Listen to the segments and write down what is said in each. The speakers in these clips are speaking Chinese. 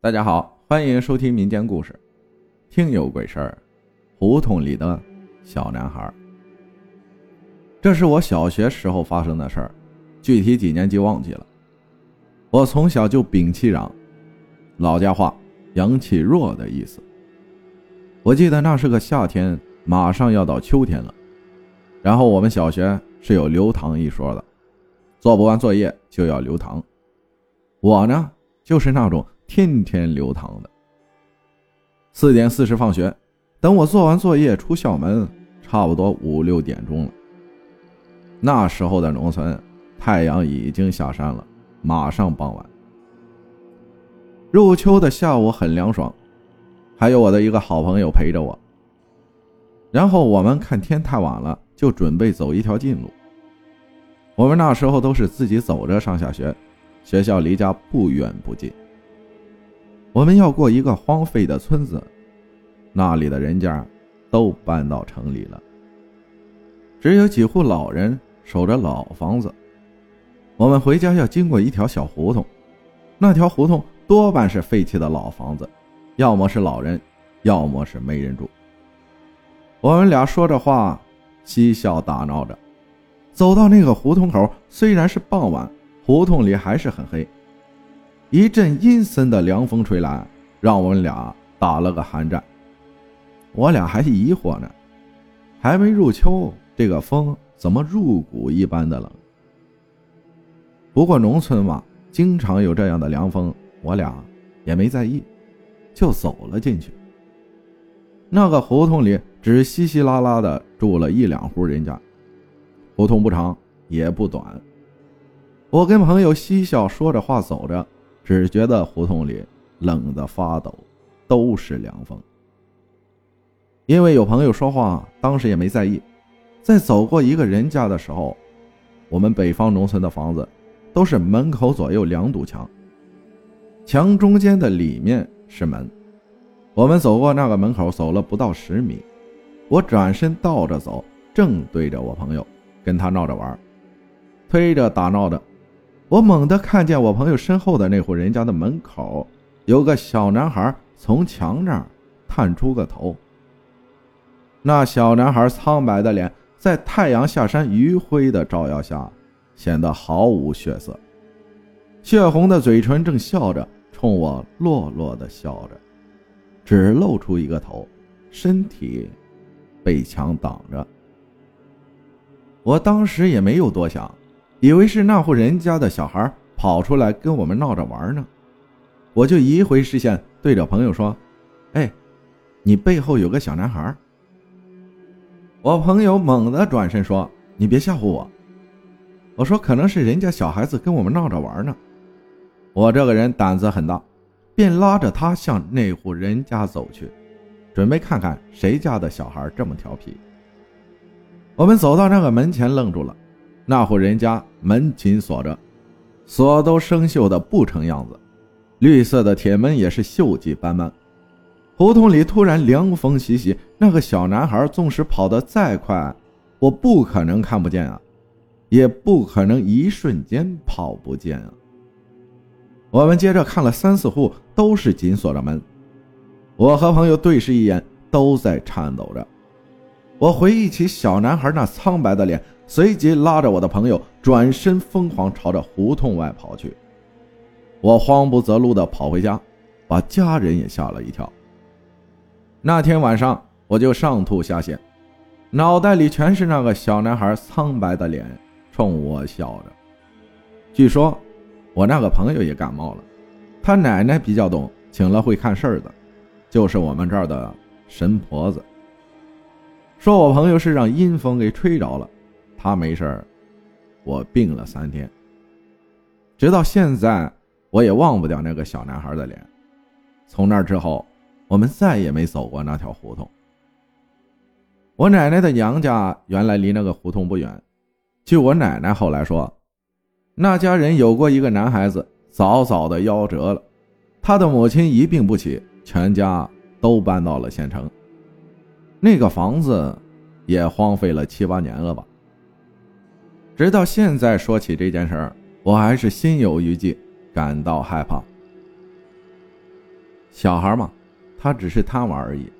大家好，欢迎收听民间故事，听有鬼事儿。胡同里的小男孩，这是我小学时候发生的事儿，具体几年级忘记了。我从小就摒气攘，老家话阳气弱的意思。我记得那是个夏天，马上要到秋天了，然后我们小学是有留堂一说的，做不完作业就要留堂。我呢，就是那种。天天流淌的，四点四十放学，等我做完作业出校门，差不多五六点钟了。那时候的农村，太阳已经下山了，马上傍晚。入秋的下午很凉爽，还有我的一个好朋友陪着我。然后我们看天太晚了，就准备走一条近路。我们那时候都是自己走着上下学，学校离家不远不近。我们要过一个荒废的村子，那里的人家都搬到城里了，只有几户老人守着老房子。我们回家要经过一条小胡同，那条胡同多半是废弃的老房子，要么是老人，要么是没人住。我们俩说着话，嬉笑打闹着，走到那个胡同口，虽然是傍晚，胡同里还是很黑。一阵阴森的凉风吹来，让我们俩打了个寒战。我俩还疑惑呢，还没入秋，这个风怎么入骨一般的冷？不过农村嘛，经常有这样的凉风，我俩也没在意，就走了进去。那个胡同里只稀稀拉拉的住了一两户人家，胡同不长也不短。我跟朋友嬉笑说着话走着。只觉得胡同里冷得发抖，都是凉风。因为有朋友说话，当时也没在意。在走过一个人家的时候，我们北方农村的房子都是门口左右两堵墙，墙中间的里面是门。我们走过那个门口，走了不到十米，我转身倒着走，正对着我朋友，跟他闹着玩，推着打闹的。我猛地看见我朋友身后的那户人家的门口，有个小男孩从墙那儿探出个头。那小男孩苍白的脸在太阳下山余晖的照耀下，显得毫无血色，血红的嘴唇正笑着冲我落落的笑着，只露出一个头，身体被墙挡着。我当时也没有多想。以为是那户人家的小孩跑出来跟我们闹着玩呢，我就移回视线，对着朋友说：“哎，你背后有个小男孩。”我朋友猛地转身说：“你别吓唬我。”我说：“可能是人家小孩子跟我们闹着玩呢。”我这个人胆子很大，便拉着他向那户人家走去，准备看看谁家的小孩这么调皮。我们走到那个门前，愣住了。那户人家门紧锁着，锁都生锈的不成样子，绿色的铁门也是锈迹斑斑。胡同里突然凉风习习，那个小男孩纵使跑得再快，我不可能看不见啊，也不可能一瞬间跑不见啊。我们接着看了三四户，都是紧锁着门。我和朋友对视一眼，都在颤抖着。我回忆起小男孩那苍白的脸。随即拉着我的朋友转身，疯狂朝着胡同外跑去。我慌不择路地跑回家，把家人也吓了一跳。那天晚上我就上吐下泻，脑袋里全是那个小男孩苍白的脸冲我笑着。据说我那个朋友也感冒了，他奶奶比较懂，请了会看事儿的，就是我们这儿的神婆子，说我朋友是让阴风给吹着了。他没事儿，我病了三天。直到现在，我也忘不掉那个小男孩的脸。从那之后，我们再也没走过那条胡同。我奶奶的娘家原来离那个胡同不远。据我奶奶后来说，那家人有过一个男孩子，早早的夭折了，他的母亲一病不起，全家都搬到了县城。那个房子也荒废了七八年了吧。直到现在说起这件事儿，我还是心有余悸，感到害怕。小孩嘛，他只是贪玩而已，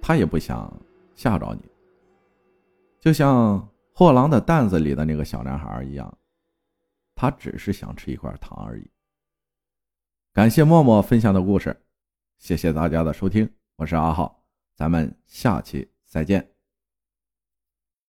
他也不想吓着你。就像货郎的担子里的那个小男孩一样，他只是想吃一块糖而已。感谢默默分享的故事，谢谢大家的收听，我是阿浩，咱们下期再见。